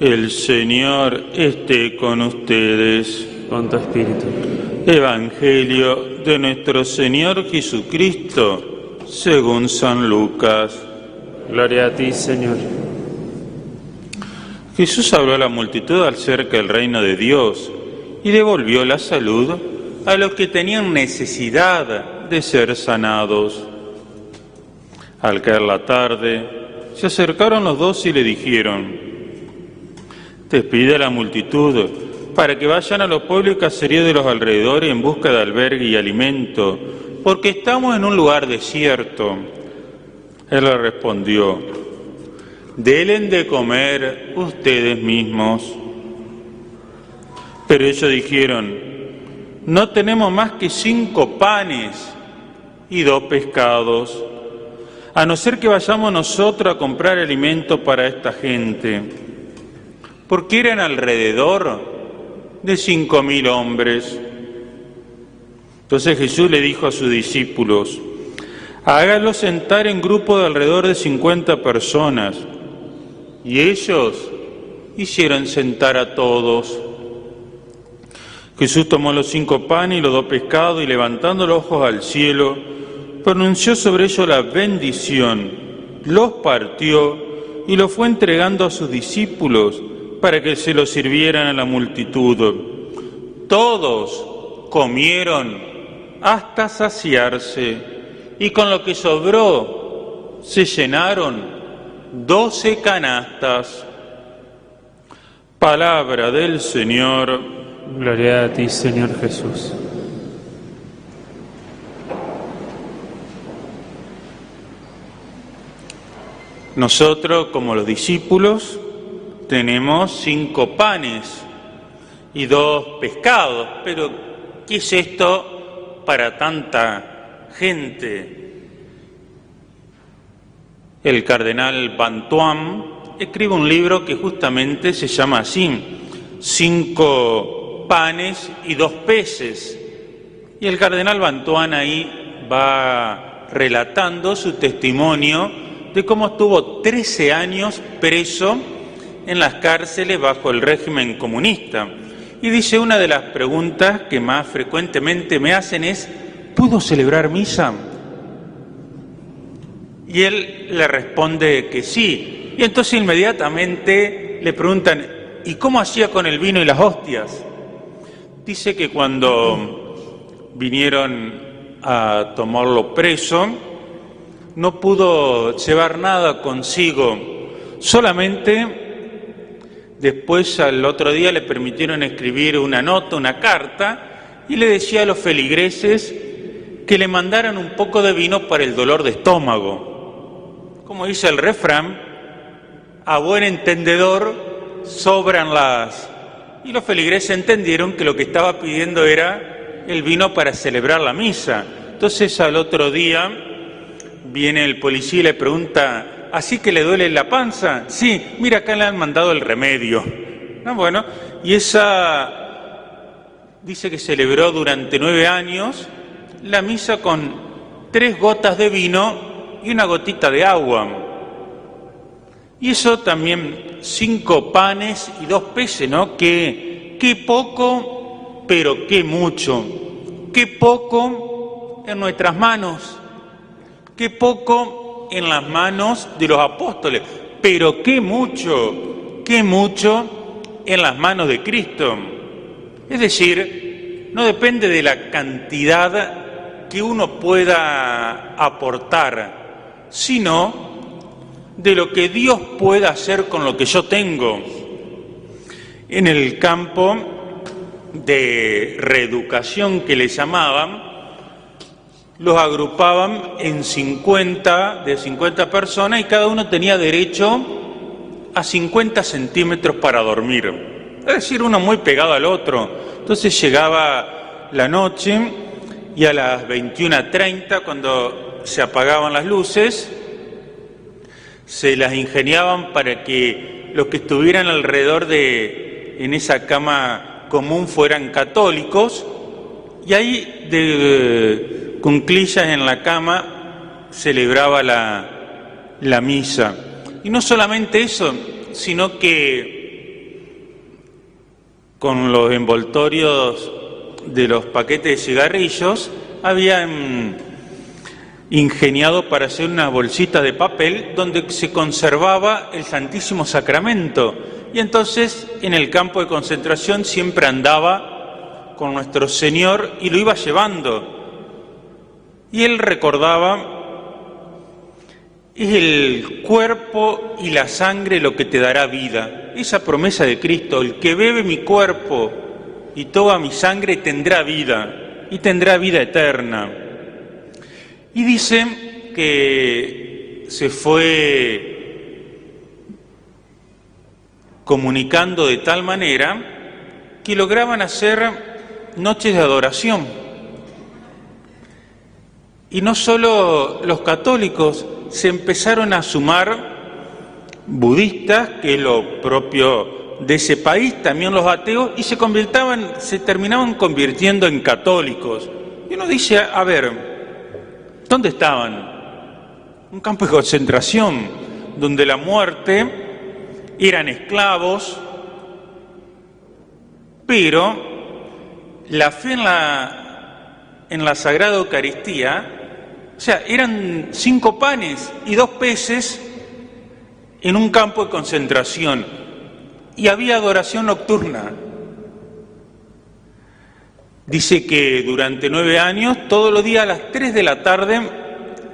El Señor esté con ustedes. con tu espíritu. Evangelio de nuestro Señor Jesucristo, según San Lucas. Gloria a ti, Señor. Jesús habló a la multitud acerca del reino de Dios y devolvió la salud a los que tenían necesidad de ser sanados. Al caer la tarde, se acercaron los dos y le dijeron, despide a la multitud para que vayan a los pueblos y caseríos de los alrededores en busca de albergue y alimento, porque estamos en un lugar desierto. Él le respondió, delen de comer ustedes mismos. Pero ellos dijeron, no tenemos más que cinco panes y dos pescados, a no ser que vayamos nosotros a comprar alimento para esta gente, porque eran alrededor de cinco mil hombres. Entonces Jesús le dijo a sus discípulos, háganlos sentar en grupo de alrededor de 50 personas. Y ellos hicieron sentar a todos. Jesús tomó los cinco panes y los dos pescados y levantando los ojos al cielo, pronunció sobre ellos la bendición, los partió y los fue entregando a sus discípulos para que se los sirvieran a la multitud. Todos comieron hasta saciarse y con lo que sobró se llenaron doce canastas. Palabra del Señor. Gloria a ti, Señor Jesús. Nosotros, como los discípulos, tenemos cinco panes y dos pescados, pero ¿qué es esto para tanta gente? El cardenal Bantuan escribe un libro que justamente se llama así, Cinco panes y dos peces. Y el cardenal Bantuan ahí va relatando su testimonio de cómo estuvo 13 años preso en las cárceles bajo el régimen comunista. Y dice, una de las preguntas que más frecuentemente me hacen es, ¿pudo celebrar misa? Y él le responde que sí. Y entonces inmediatamente le preguntan, ¿y cómo hacía con el vino y las hostias? Dice que cuando vinieron a tomarlo preso, no pudo llevar nada consigo, solamente Después al otro día le permitieron escribir una nota, una carta, y le decía a los feligreses que le mandaran un poco de vino para el dolor de estómago. Como dice el refrán, a buen entendedor sobran las... Y los feligreses entendieron que lo que estaba pidiendo era el vino para celebrar la misa. Entonces al otro día viene el policía y le pregunta, así que le duele la panza. Sí, mira, acá le han mandado el remedio. Ah, bueno, y esa dice que celebró durante nueve años la misa con tres gotas de vino y una gotita de agua. Y eso también cinco panes y dos peces, ¿no? Que, qué poco, pero qué mucho. Qué poco en nuestras manos. Qué poco en las manos de los apóstoles, pero qué mucho, qué mucho en las manos de Cristo. Es decir, no depende de la cantidad que uno pueda aportar, sino de lo que Dios pueda hacer con lo que yo tengo. En el campo de reeducación que le llamaban, los agrupaban en 50, de 50 personas y cada uno tenía derecho a 50 centímetros para dormir. Es decir, uno muy pegado al otro. Entonces llegaba la noche y a las 21.30, cuando se apagaban las luces, se las ingeniaban para que los que estuvieran alrededor de, en esa cama común fueran católicos, y ahí de, clillas en la cama celebraba la, la misa. Y no solamente eso, sino que con los envoltorios de los paquetes de cigarrillos, habían ingeniado para hacer una bolsita de papel donde se conservaba el Santísimo Sacramento. Y entonces en el campo de concentración siempre andaba con nuestro Señor y lo iba llevando. Y él recordaba, es el cuerpo y la sangre lo que te dará vida. Esa promesa de Cristo, el que bebe mi cuerpo y toda mi sangre tendrá vida y tendrá vida eterna. Y dice que se fue comunicando de tal manera que lograban hacer noches de adoración. Y no solo los católicos, se empezaron a sumar budistas, que es lo propio de ese país, también los ateos, y se convirtaban, se terminaban convirtiendo en católicos. Y uno dice, a ver, ¿dónde estaban? Un campo de concentración, donde la muerte eran esclavos, pero la fe en la, en la Sagrada Eucaristía, o sea, eran cinco panes y dos peces en un campo de concentración y había adoración nocturna. Dice que durante nueve años, todos los días a las tres de la tarde,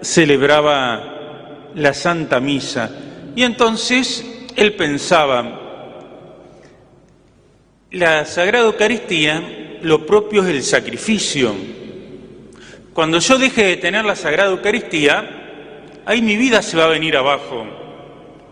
celebraba la Santa Misa. Y entonces él pensaba, la Sagrada Eucaristía, lo propio es el sacrificio. Cuando yo deje de tener la Sagrada Eucaristía, ahí mi vida se va a venir abajo.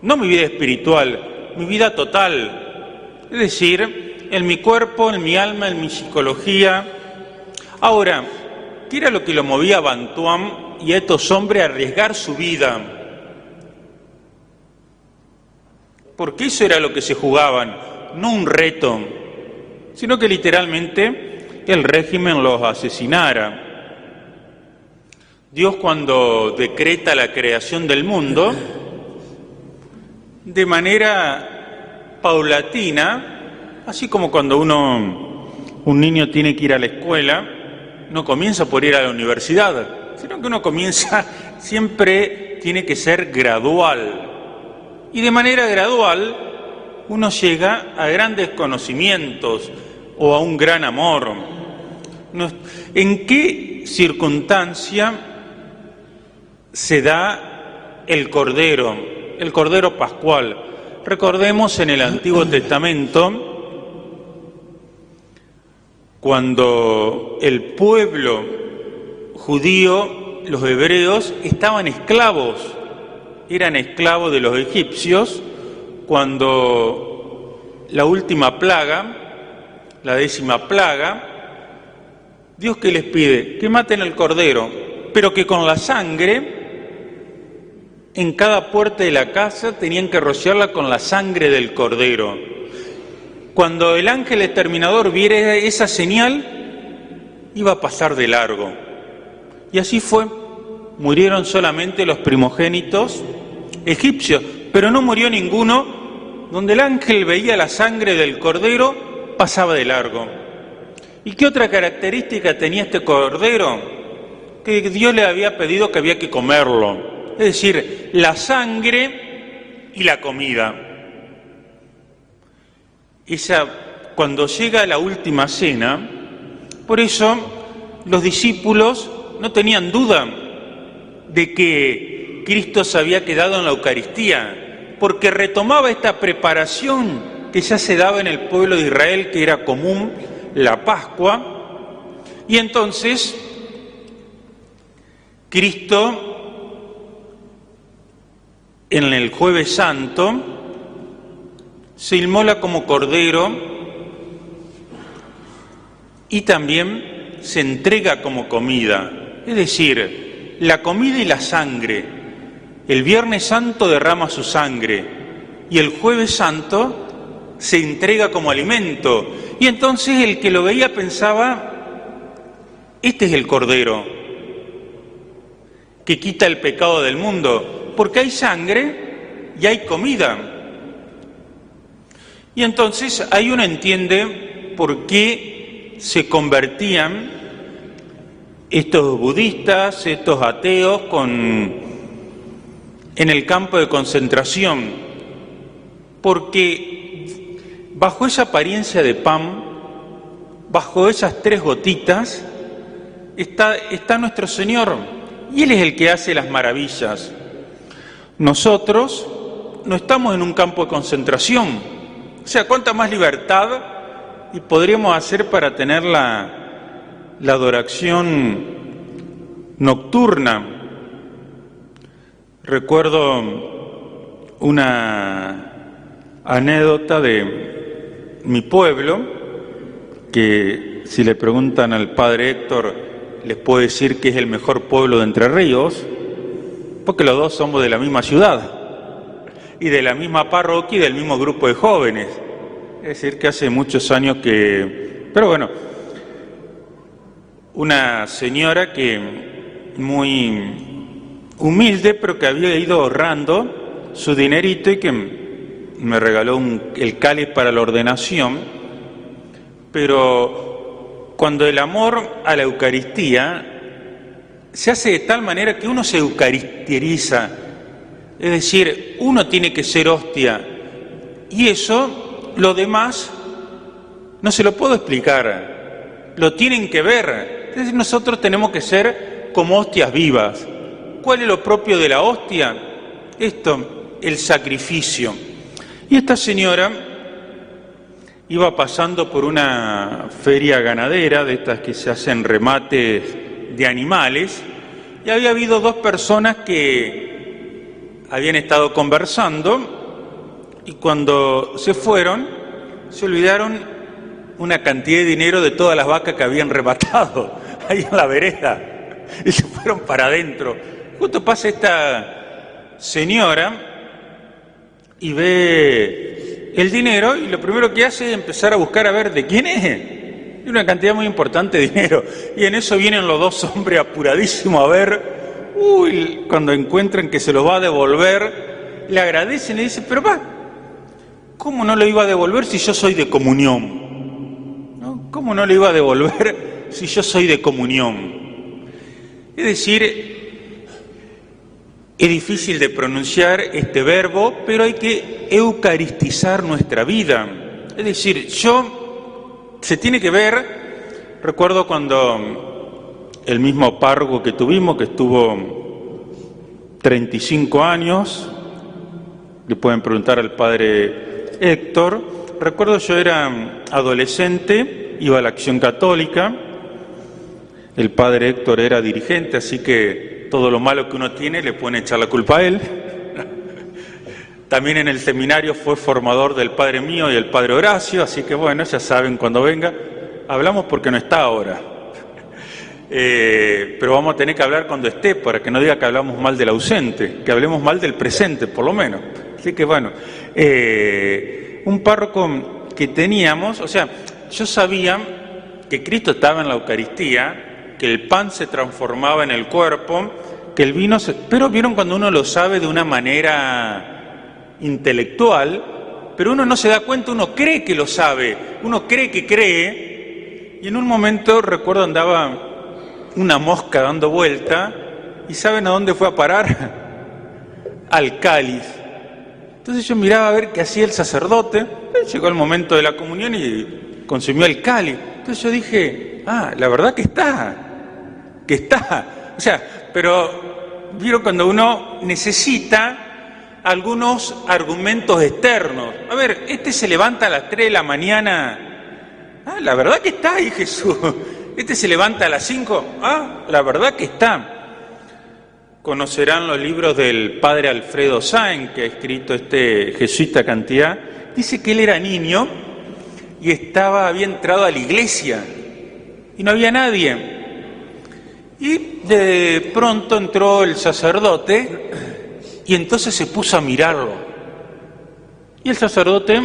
No mi vida espiritual, mi vida total. Es decir, en mi cuerpo, en mi alma, en mi psicología. Ahora, ¿qué era lo que lo movía a Bantuán y a estos hombres a arriesgar su vida? porque eso era lo que se jugaban, no un reto, sino que literalmente el régimen los asesinara. Dios cuando decreta la creación del mundo, de manera paulatina, así como cuando uno, un niño tiene que ir a la escuela, no comienza por ir a la universidad, sino que uno comienza, siempre tiene que ser gradual y de manera gradual uno llega a grandes conocimientos o a un gran amor. ¿En qué circunstancia se da el Cordero, el Cordero Pascual? Recordemos en el Antiguo Testamento, cuando el pueblo judío, los hebreos, estaban esclavos eran esclavos de los egipcios cuando la última plaga, la décima plaga, Dios que les pide que maten al cordero, pero que con la sangre en cada puerta de la casa tenían que rociarla con la sangre del cordero. Cuando el ángel exterminador viera esa señal, iba a pasar de largo. Y así fue. Murieron solamente los primogénitos egipcios, pero no murió ninguno. Donde el ángel veía la sangre del cordero, pasaba de largo. ¿Y qué otra característica tenía este cordero? Que Dios le había pedido que había que comerlo. Es decir, la sangre y la comida. Esa, cuando llega la última cena, por eso los discípulos no tenían duda de que Cristo se había quedado en la Eucaristía, porque retomaba esta preparación que ya se daba en el pueblo de Israel, que era común, la Pascua, y entonces Cristo en el jueves santo se inmola como cordero y también se entrega como comida, es decir, la comida y la sangre. El Viernes Santo derrama su sangre y el Jueves Santo se entrega como alimento. Y entonces el que lo veía pensaba, este es el Cordero que quita el pecado del mundo, porque hay sangre y hay comida. Y entonces ahí uno entiende por qué se convertían estos budistas, estos ateos, en el campo de concentración. Porque bajo esa apariencia de pan, bajo esas tres gotitas, está, está nuestro Señor. Y Él es el que hace las maravillas. Nosotros no estamos en un campo de concentración. O sea, ¿cuánta más libertad y podríamos hacer para tener la, la adoración nocturna? Recuerdo una anécdota de mi pueblo, que si le preguntan al padre Héctor, les puedo decir que es el mejor pueblo de Entre Ríos, porque los dos somos de la misma ciudad y de la misma parroquia y del mismo grupo de jóvenes. Es decir, que hace muchos años que... Pero bueno, una señora que muy humilde, pero que había ido ahorrando su dinerito y que me regaló el cáliz para la ordenación, pero cuando el amor a la Eucaristía se hace de tal manera que uno se eucaristieriza, es decir, uno tiene que ser hostia, y eso, lo demás, no se lo puedo explicar, lo tienen que ver. Entonces nosotros tenemos que ser como hostias vivas. ¿Cuál es lo propio de la hostia? Esto, el sacrificio. Y esta señora iba pasando por una feria ganadera, de estas que se hacen remates de animales, y había habido dos personas que habían estado conversando y cuando se fueron se olvidaron una cantidad de dinero de todas las vacas que habían rematado ahí en la vereda y se fueron para adentro. Justo pasa esta señora y ve el dinero y lo primero que hace es empezar a buscar a ver de quién es y una cantidad muy importante de dinero. Y en eso vienen los dos hombres apuradísimos a ver, uy, cuando encuentran que se los va a devolver, le agradecen y dicen, pero va, ¿cómo no lo iba a devolver si yo soy de comunión? ¿Cómo no le iba a devolver si yo soy de comunión? Es decir, es difícil de pronunciar este verbo, pero hay que eucaristizar nuestra vida. Es decir, yo se tiene que ver, recuerdo cuando el mismo párroco que tuvimos, que estuvo 35 años, le pueden preguntar al padre Héctor, recuerdo yo era adolescente, iba a la acción católica, el padre Héctor era dirigente, así que todo lo malo que uno tiene le pueden echar la culpa a él. También en el seminario fue formador del Padre mío y el Padre Horacio, así que bueno, ya saben, cuando venga, hablamos porque no está ahora. Eh, pero vamos a tener que hablar cuando esté, para que no diga que hablamos mal del ausente, que hablemos mal del presente, por lo menos. Así que bueno, eh, un párroco que teníamos, o sea, yo sabía que Cristo estaba en la Eucaristía, que el pan se transformaba en el cuerpo, que el vino se... Pero vieron cuando uno lo sabe de una manera intelectual, pero uno no se da cuenta, uno cree que lo sabe, uno cree que cree, y en un momento recuerdo andaba una mosca dando vuelta, y ¿saben a dónde fue a parar? Al cáliz. Entonces yo miraba a ver qué hacía el sacerdote, llegó el momento de la comunión y consumió el cáliz. Entonces yo dije, ah, la verdad que está, que está. O sea, pero vieron cuando uno necesita algunos argumentos externos. A ver, este se levanta a las 3 de la mañana. Ah, la verdad que está ahí Jesús. Este se levanta a las 5. Ah, la verdad que está. Conocerán los libros del padre Alfredo Sáenz, que ha escrito este jesuita cantidad. Dice que él era niño y estaba, había entrado a la iglesia y no había nadie. Y de pronto entró el sacerdote y entonces se puso a mirarlo. Y el sacerdote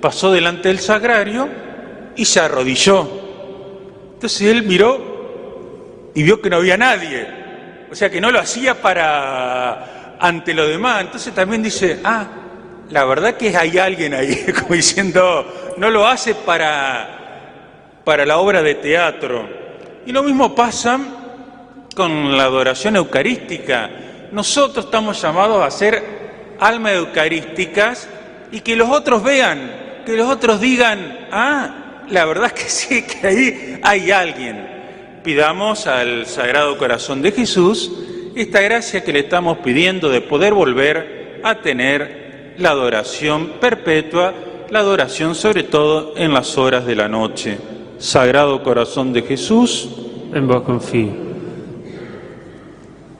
pasó delante del sagrario y se arrodilló. Entonces él miró y vio que no había nadie. O sea que no lo hacía para ante lo demás. Entonces también dice, ah, la verdad que hay alguien ahí, como diciendo, no lo hace para para la obra de teatro. Y lo mismo pasa con la adoración eucarística. Nosotros estamos llamados a ser almas eucarísticas y que los otros vean, que los otros digan, ah, la verdad es que sí, que ahí hay alguien. Pidamos al Sagrado Corazón de Jesús esta gracia que le estamos pidiendo de poder volver a tener la adoración perpetua, la adoración sobre todo en las horas de la noche. Sagrado Corazón de Jesús, En vos confío.